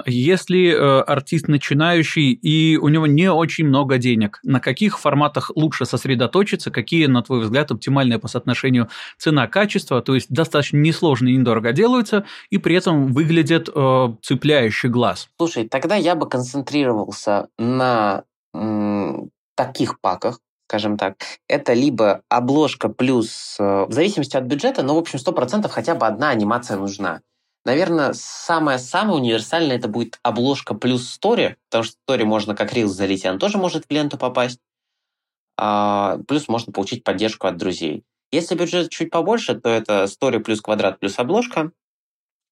B: Если э, артист начинающий и у него не очень много денег, на каких форматах лучше сосредоточиться, какие, на твой взгляд, оптимальные по соотношению цена-качество, то есть достаточно несложно и недорого делаются, и при этом выглядят э, цепляющий глаз?
C: Слушай, тогда я бы концентрировался на м, таких паках, скажем так, это либо обложка плюс, э, в зависимости от бюджета, но, в общем, 100% хотя бы одна анимация нужна. Наверное, самое-самое универсальное это будет обложка плюс стори, потому что стори можно как рилс залить, и он тоже может в ленту попасть. А, плюс можно получить поддержку от друзей. Если бюджет чуть побольше, то это стори плюс квадрат плюс обложка.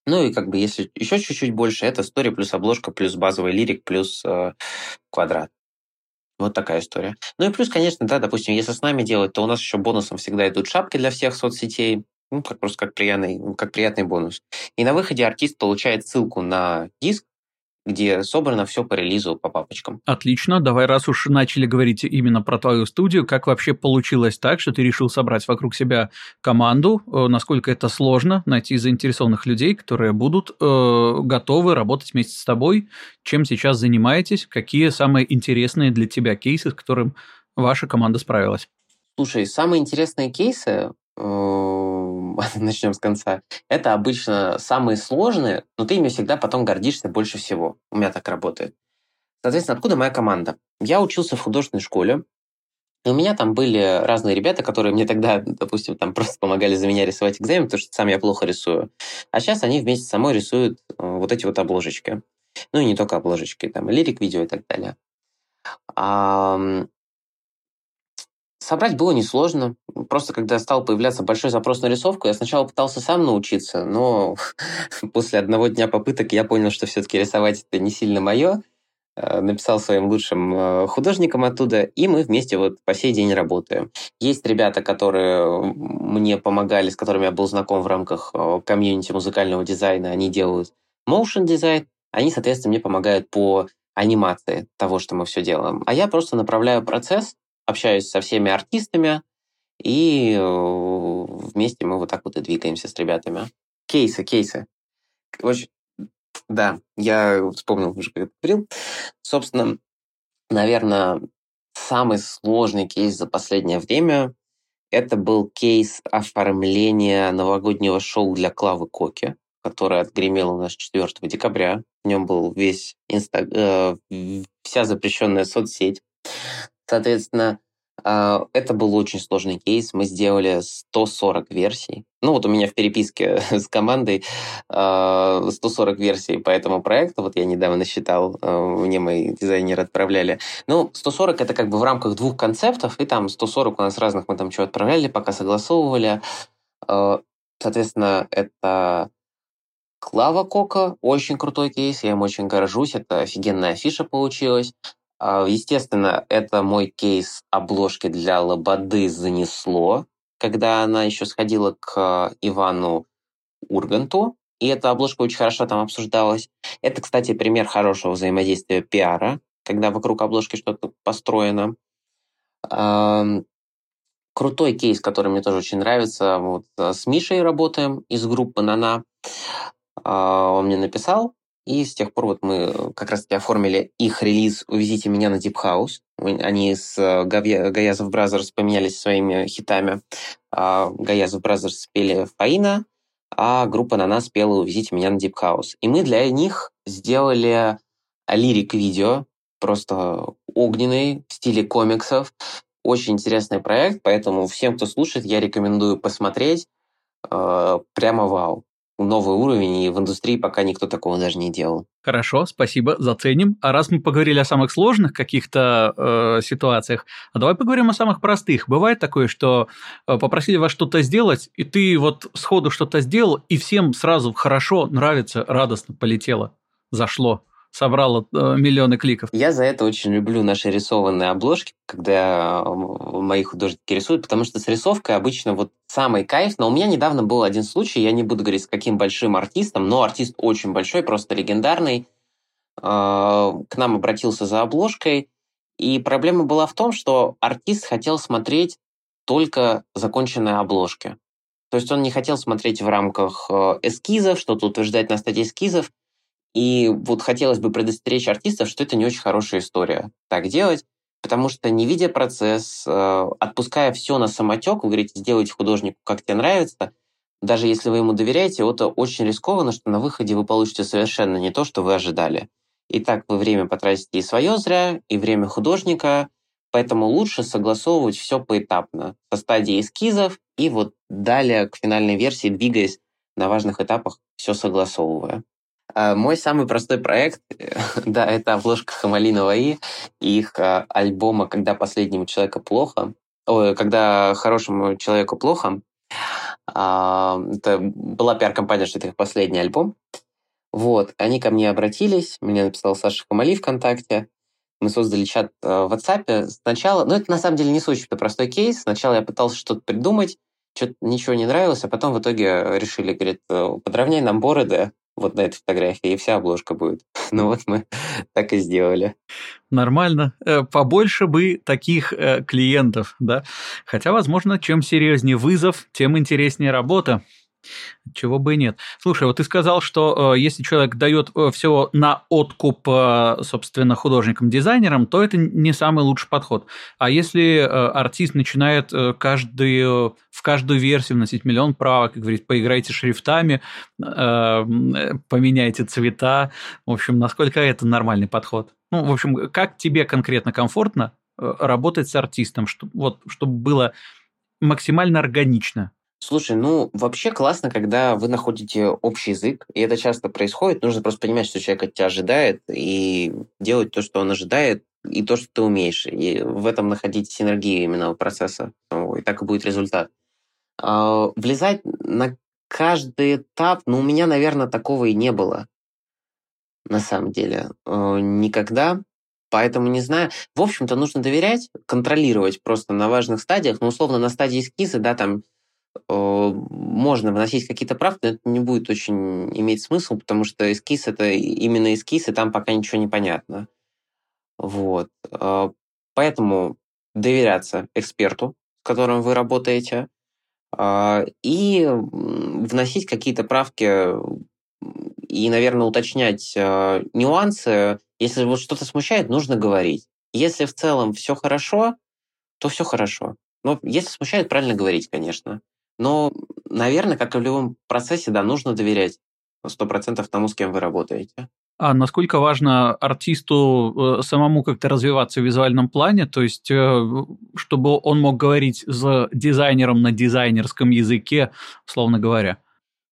C: Ну и как бы если еще чуть-чуть больше, это стори плюс обложка плюс базовый лирик плюс э, квадрат. Вот такая история. Ну и плюс, конечно, да, допустим, если с нами делать, то у нас еще бонусом всегда идут шапки для всех соцсетей ну, как просто как приятный, как приятный бонус. И на выходе артист получает ссылку на диск, где собрано все по релизу по папочкам.
B: Отлично. Давай, раз уж начали говорить именно про твою студию, как вообще получилось так, что ты решил собрать вокруг себя команду? Э, насколько это сложно найти заинтересованных людей, которые будут э, готовы работать вместе с тобой? Чем сейчас занимаетесь? Какие самые интересные для тебя кейсы, с которым ваша команда справилась?
C: Слушай, самые интересные кейсы начнем с конца, это обычно самые сложные, но ты ими всегда потом гордишься больше всего. У меня так работает. Соответственно, откуда моя команда? Я учился в художественной школе, и у меня там были разные ребята, которые мне тогда, допустим, там просто помогали за меня рисовать экзамен, потому что сам я плохо рисую. А сейчас они вместе со мной рисуют э, вот эти вот обложечки. Ну и не только обложечки, там лирик, видео и так далее. Собрать было несложно. Просто когда стал появляться большой запрос на рисовку, я сначала пытался сам научиться, но после одного дня попыток я понял, что все-таки рисовать это не сильно мое. Э, написал своим лучшим э, художникам оттуда, и мы вместе вот по сей день работаем. Есть ребята, которые мне помогали, с которыми я был знаком в рамках э, комьюнити музыкального дизайна, они делают motion дизайн, они, соответственно, мне помогают по анимации того, что мы все делаем. А я просто направляю процесс, общаюсь со всеми артистами, и э, вместе мы вот так вот и двигаемся с ребятами. Кейсы, кейсы. Очень, да, я вспомнил уже, как говорил. Собственно, наверное, самый сложный кейс за последнее время это был кейс оформления новогоднего шоу для Клавы Коки, которое отгремело у нас 4 декабря. В нем был весь инста... э, вся запрещенная соцсеть. Соответственно, а, это был очень сложный кейс. Мы сделали 140 версий. Ну вот у меня в переписке с командой 140 а, версий по этому проекту. Вот я недавно считал, а, мне мои дизайнеры отправляли. Ну, 140 это как бы в рамках двух концептов, и там 140 у нас разных мы там что отправляли, пока согласовывали. Соответственно, это Клава Кока, очень крутой кейс, я им очень горжусь, это офигенная афиша получилась. А, естественно, это мой кейс обложки для Лободы занесло, когда она еще сходила к Ивану Урганту, и эта обложка очень хорошо там обсуждалась. Это, кстати, пример хорошего взаимодействия пиара, когда вокруг обложки что-то построено. крутой кейс, который мне тоже очень нравится. Вот э, с Мишей работаем из группы Нана. А, он мне написал, и с тех пор вот мы как раз-таки оформили их релиз «Увезите меня на Deep House». Они с э, Гаязов Brothers поменялись своими хитами. А, Гаязов Brothers спели «Фаина», а группа на нас пела «Увезите меня на Deep House». И мы для них сделали лирик-видео, просто огненный, в стиле комиксов. Очень интересный проект, поэтому всем, кто слушает, я рекомендую посмотреть. Э, прямо вау новый уровень, и в индустрии пока никто такого даже не делал.
B: Хорошо, спасибо, заценим. А раз мы поговорили о самых сложных каких-то э, ситуациях, а давай поговорим о самых простых. Бывает такое, что э, попросили вас что-то сделать, и ты вот сходу что-то сделал, и всем сразу хорошо, нравится, радостно полетело, зашло собрала э, миллионы кликов.
C: Я за это очень люблю наши рисованные обложки, когда мои художники рисуют, потому что с рисовкой обычно вот самый кайф. Но у меня недавно был один случай, я не буду говорить, с каким большим артистом, но артист очень большой, просто легендарный. Э, к нам обратился за обложкой, и проблема была в том, что артист хотел смотреть только законченные обложки. То есть он не хотел смотреть в рамках э, эскизов, что-то утверждать на стадии эскизов. И вот хотелось бы предостеречь артистов, что это не очень хорошая история так делать, потому что не видя процесс, э, отпуская все на самотек, вы говорите, сделайте художнику, как тебе нравится, даже если вы ему доверяете, это очень рискованно, что на выходе вы получите совершенно не то, что вы ожидали. И так вы время потратите и свое зря, и время художника, поэтому лучше согласовывать все поэтапно, со стадии эскизов и вот далее к финальной версии, двигаясь на важных этапах, все согласовывая. А, мой самый простой проект, да, это обложка Хамалина Ваи и их а, альбома «Когда последнему человеку плохо», ой, «Когда хорошему человеку плохо». А, это была пиар-компания, что это их последний альбом. Вот, они ко мне обратились, мне написал Саша Хамали ВКонтакте, мы создали чат в WhatsApp. Сначала, ну это на самом деле не очень-то простой кейс, сначала я пытался что-то придумать, что-то ничего не нравилось, а потом в итоге решили, говорит, «Э, подровняй нам бороды, вот на этой фотографии, и вся обложка будет. Ну вот мы так и сделали.
B: Нормально. Э, побольше бы таких э, клиентов, да. Хотя, возможно, чем серьезнее вызов, тем интереснее работа. Чего бы и нет. Слушай, вот ты сказал, что э, если человек дает э, всего на откуп, э, собственно, художникам-дизайнерам, то это не самый лучший подход. А если э, артист начинает э, каждую, в каждую версию вносить миллион правок, как говорить, поиграйте шрифтами, э, поменяйте цвета, в общем, насколько это нормальный подход? Ну, в общем, как тебе конкретно комфортно э, работать с артистом, чтобы, вот, чтобы было максимально органично?
C: Слушай, ну вообще классно, когда вы находите общий язык, и это часто происходит. Нужно просто понимать, что человек от тебя ожидает, и делать то, что он ожидает, и то, что ты умеешь. И в этом находить синергию именно процесса. И так и будет результат. А, влезать на каждый этап, ну, у меня, наверное, такого и не было. На самом деле. А, никогда. Поэтому не знаю. В общем-то, нужно доверять, контролировать просто на важных стадиях. Ну, условно, на стадии эскиза, да, там Э, можно вносить какие-то правки, но это не будет очень иметь смысл, потому что эскиз — это именно эскиз, и там пока ничего не понятно. Вот. Э, поэтому доверяться эксперту, с которым вы работаете, э, и вносить какие-то правки и, наверное, уточнять нюансы. Если вот что-то смущает, нужно говорить. Если в целом все хорошо, то все хорошо. Но если смущает, правильно говорить, конечно. Но, наверное, как и в любом процессе, да, нужно доверять сто процентов тому, с кем вы работаете.
B: А насколько важно артисту э, самому как-то развиваться в визуальном плане, то есть э, чтобы он мог говорить с дизайнером на дизайнерском языке, словно говоря?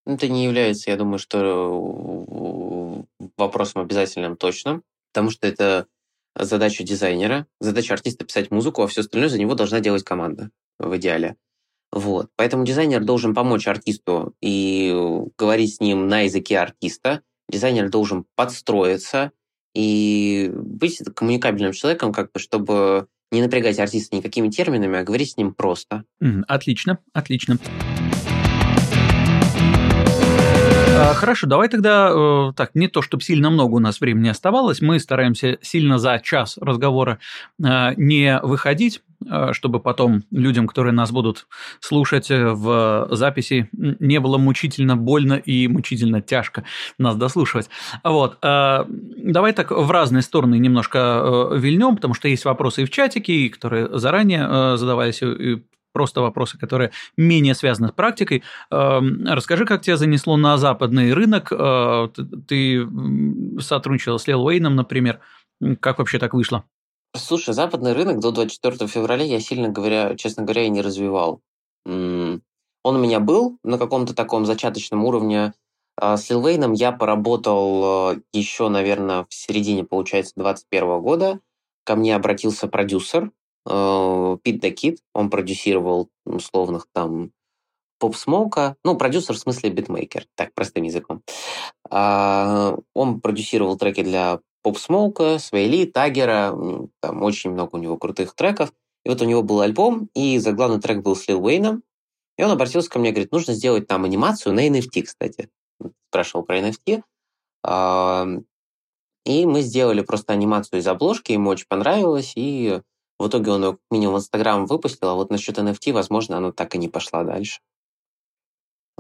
C: Это не является, я думаю, что вопросом обязательным точно, потому что это задача дизайнера, задача артиста писать музыку, а все остальное за него должна делать команда в идеале. Вот. Поэтому дизайнер должен помочь артисту и говорить с ним на языке артиста. Дизайнер должен подстроиться и быть коммуникабельным человеком, как бы, чтобы не напрягать артиста никакими терминами, а говорить с ним просто.
B: Отлично, отлично. Хорошо, давай тогда э, так, не то, чтобы сильно много у нас времени оставалось, мы стараемся сильно за час разговора э, не выходить, э, чтобы потом людям, которые нас будут слушать в записи, не было мучительно больно и мучительно тяжко нас дослушивать. Вот. Давай так в разные стороны немножко вильнем, потому что есть вопросы и в чатике, которые заранее задавались, и просто вопросы, которые менее связаны с практикой. Эм, расскажи, как тебя занесло на западный рынок? Э, ты сотрудничал с Лил Уэйном, например. Как вообще так вышло?
C: Слушай, западный рынок до 24 февраля я, сильно говоря, честно говоря, и не развивал. Он у меня был на каком-то таком зачаточном уровне. А с Лил Уэйном я поработал э, еще, наверное, в середине, получается, 21 года. Ко мне обратился продюсер, Пит да Кит, он продюсировал условных там Поп Смоука, ну, продюсер в смысле битмейкер, так, простым языком. А, он продюсировал треки для Поп Смоука, Свейли, Тагера, там очень много у него крутых треков. И вот у него был альбом, и заглавный трек был с Лил Уэйном. И он обратился ко мне, говорит, нужно сделать там анимацию на NFT, кстати. Спрашивал про NFT. А, и мы сделали просто анимацию из обложки, ему очень понравилось, и в итоге он ее минимум в Инстаграм выпустил, а вот насчет NFT, возможно, оно так и не пошла дальше.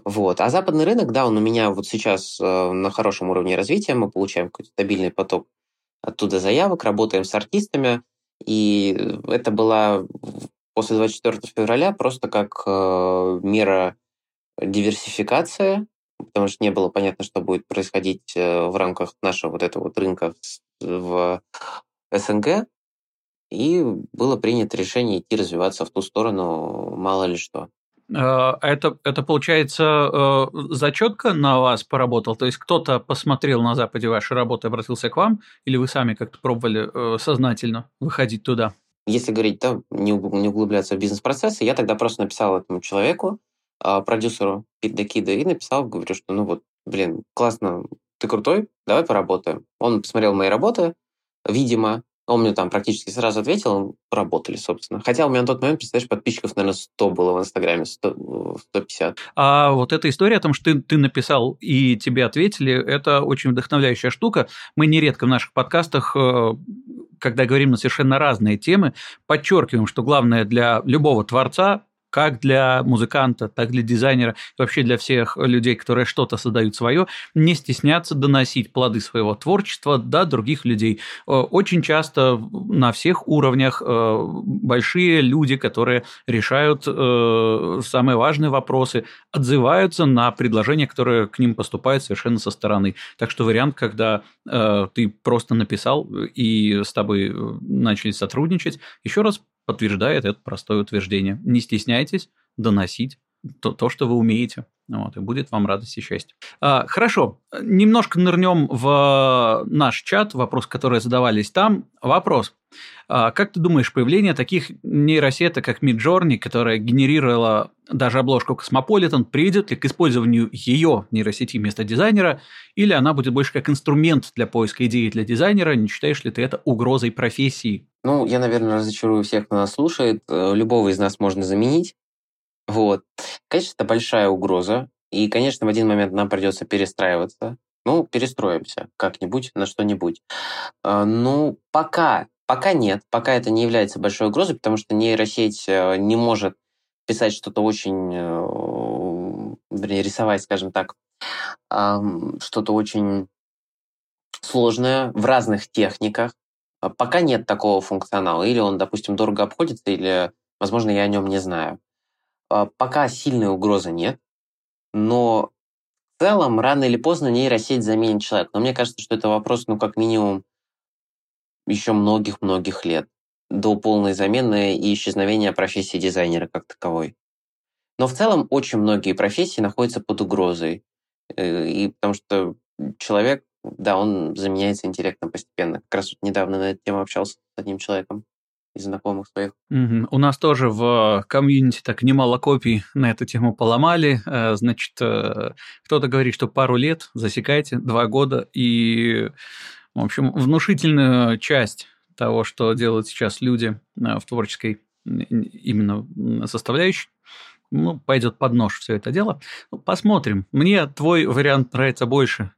C: Вот. А западный рынок, да, он у меня вот сейчас э, на хорошем уровне развития, мы получаем какой-то стабильный поток оттуда заявок, работаем с артистами, и это была после 24 февраля просто как э, мера диверсификация, потому что не было понятно, что будет происходить э, в рамках нашего вот этого вот рынка в СНГ. И было принято решение идти развиваться в ту сторону, мало ли что.
B: А, это, это получается, э, зачетка на вас поработал? То есть кто-то посмотрел на Западе ваши работы, обратился к вам, или вы сами как-то пробовали э, сознательно выходить туда?
C: Если говорить, да, не углубляться в бизнес-процессы, я тогда просто написал этому человеку, а, продюсеру Пит Кида, и написал, говорю, что ну вот, блин, классно, ты крутой, давай поработаем. Он посмотрел мои работы, видимо, он мне там практически сразу ответил, работали, собственно. Хотя у меня на тот момент, представляешь, подписчиков, наверное, 100 было в Инстаграме, 100, 150.
B: А вот эта история о том, что ты, ты написал и тебе ответили, это очень вдохновляющая штука. Мы нередко в наших подкастах э, когда говорим на совершенно разные темы, подчеркиваем, что главное для любого творца как для музыканта, так для дизайнера, вообще для всех людей, которые что-то создают свое, не стесняться доносить плоды своего творчества до других людей. Э, очень часто на всех уровнях э, большие люди, которые решают э, самые важные вопросы, отзываются на предложения, которые к ним поступают совершенно со стороны. Так что вариант, когда ты просто написал и с тобой начали сотрудничать, еще раз подтверждает это простое утверждение. Не стесняйтесь доносить то, то что вы умеете. Вот, и будет вам радость и счастье. А, хорошо, немножко нырнем в наш чат, вопрос, которые задавались там. Вопрос. А, как ты думаешь, появление таких нейросеток, как Midjourney, которая генерировала даже обложку Cosmopolitan, приведет ли к использованию ее нейросети вместо дизайнера, или она будет больше как инструмент для поиска идеи для дизайнера? Не считаешь ли ты это угрозой профессии?
C: Ну, я, наверное, разочарую всех, кто нас слушает. Э, любого из нас можно заменить. Вот. Конечно, это большая угроза. И, конечно, в один момент нам придется перестраиваться. Ну, перестроимся как-нибудь на что-нибудь. А, ну, пока, пока нет. Пока это не является большой угрозой, потому что нейросеть э, не может писать что-то очень, э, вернее, рисовать, скажем так, что-то очень сложное в разных техниках. А пока нет такого функционала. Или он, допустим, дорого обходится, или, возможно, я о нем не знаю. А пока сильной угрозы нет, но в целом рано или поздно нейросеть заменит человека. Но мне кажется, что это вопрос, ну, как минимум, еще многих-многих лет до полной замены и исчезновения профессии дизайнера как таковой. Но в целом очень многие профессии находятся под угрозой. Э, и потому что человек да, он заменяется интеллектом постепенно. Как раз недавно на эту тему общался с одним человеком из знакомых своих.
B: Угу. У нас тоже в комьюнити так немало копий на эту тему поломали. Э, значит, э, кто-то говорит, что пару лет, засекайте, два года, и, в общем, внушительную часть того, что делают сейчас люди э, в творческой именно составляющей, ну, пойдет под нож все это дело. Ну, посмотрим. Мне твой вариант нравится больше.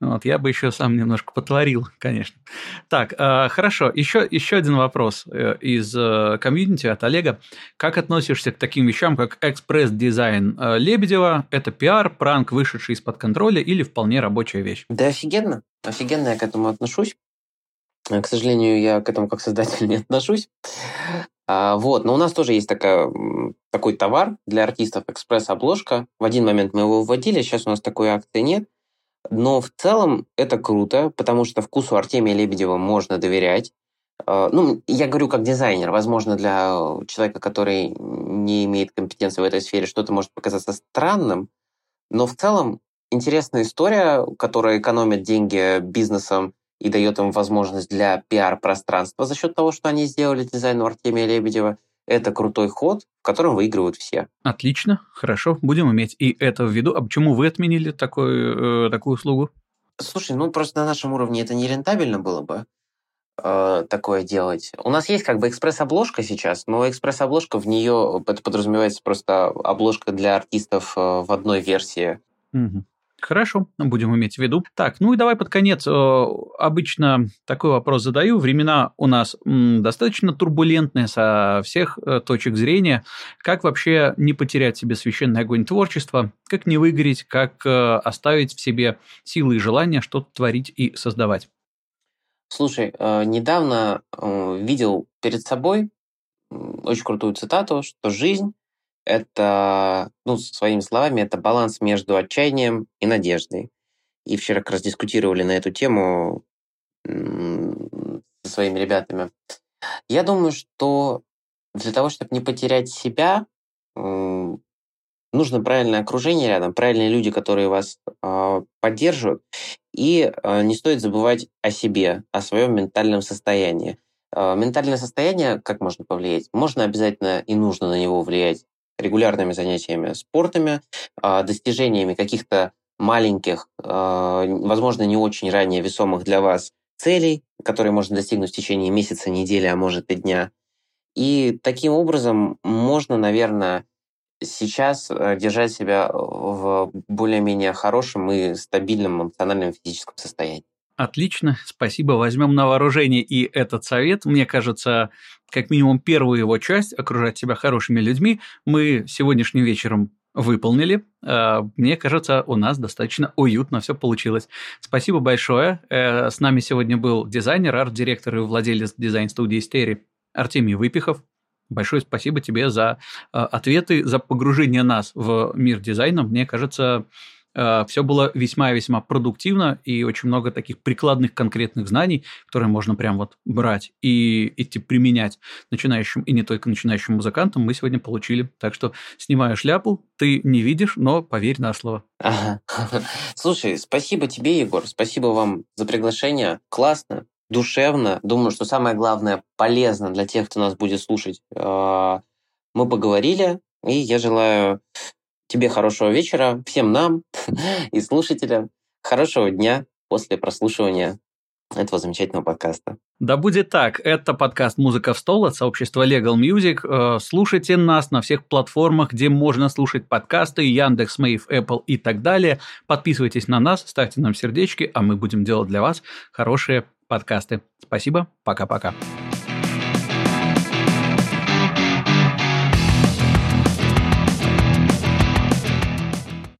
B: Вот, я бы еще сам немножко потворил, конечно. Так, э, хорошо. Еще, еще один вопрос э, из э, комьюнити от Олега. Как относишься к таким вещам, как экспресс-дизайн э, Лебедева? Это пиар, пранк, вышедший из-под контроля или вполне рабочая вещь?
C: Да офигенно. Офигенно я к этому отношусь. К сожалению, я к этому как создатель не отношусь. А, вот, но у нас тоже есть такая, такой товар для артистов, экспресс-обложка. В один момент мы его вводили, сейчас у нас такой акции нет. Но в целом это круто, потому что вкусу Артемия Лебедева можно доверять. А, ну, я говорю как дизайнер. Возможно, для человека, который не имеет компетенции в этой сфере, что-то может показаться странным. Но в целом интересная история, которая экономит деньги бизнесам и дает им возможность для пиар-пространства за счет того, что они сделали дизайн у Артемия Лебедева. Это крутой ход, в котором выигрывают все.
B: Отлично, хорошо, будем иметь и это в виду. А почему вы отменили такой, э, такую услугу?
C: Слушай, ну просто на нашем уровне это не рентабельно было бы э, такое делать. У нас есть как бы экспресс-обложка сейчас, но экспресс-обложка в нее это подразумевается просто обложка для артистов э, в одной версии.
B: Угу. Хорошо, будем иметь в виду. Так, ну и давай под конец. Э, обычно такой вопрос задаю. Времена у нас достаточно турбулентные со всех э, точек зрения. Как вообще не потерять себе священный огонь творчества? Как не выгореть? Как э, оставить в себе силы и желание что-то творить и создавать?
C: Слушай, недавно видел перед собой очень крутую цитату, что жизнь это, ну, своими словами, это баланс между отчаянием и надеждой. И вчера как раз дискутировали на эту тему со своими ребятами. Я думаю, что для того, чтобы не потерять себя, нужно правильное окружение рядом, правильные люди, которые вас э, поддерживают. И э, не стоит забывать о себе, о своем ментальном состоянии. Э, ментальное состояние, как можно повлиять? Можно обязательно и нужно на него влиять регулярными занятиями спортами, а, достижениями каких-то маленьких, а, возможно, не очень ранее весомых для вас целей, которые можно достигнуть в течение месяца, недели, а может и дня. И таким образом можно, наверное, сейчас э, держать себя в более-менее хорошем и стабильном эмоциональном физическом состоянии.
B: Отлично, спасибо. Возьмем на вооружение и этот совет. Мне кажется, как минимум первую его часть, окружать себя хорошими людьми, мы сегодняшним вечером выполнили. А, мне кажется, у нас достаточно уютно все получилось. Спасибо большое. Э, с нами сегодня был дизайнер, арт-директор и владелец дизайн-студии Стери Артемий Выпихов. Большое спасибо тебе за а, ответы, за погружение нас в мир дизайна. Мне кажется, все было весьма-весьма продуктивно и очень много таких прикладных конкретных знаний, которые можно прям вот брать и идти применять начинающим и не только начинающим музыкантам, мы сегодня получили. Так что снимаю шляпу, ты не видишь, но поверь на слово.
C: Ага. Слушай, спасибо тебе, Егор, спасибо вам за приглашение. Классно, душевно. Думаю, что самое главное, полезно для тех, кто нас будет слушать. Э, мы поговорили, и я желаю Тебе хорошего вечера, всем нам и слушателям хорошего дня после прослушивания этого замечательного подкаста.
B: Да будет так. Это подкаст «Музыка в стол» от сообщества Legal Music. Э, слушайте нас на всех платформах, где можно слушать подкасты, Яндекс, Мэйв, Apple и так далее. Подписывайтесь на нас, ставьте нам сердечки, а мы будем делать для вас хорошие подкасты. Спасибо, пока-пока.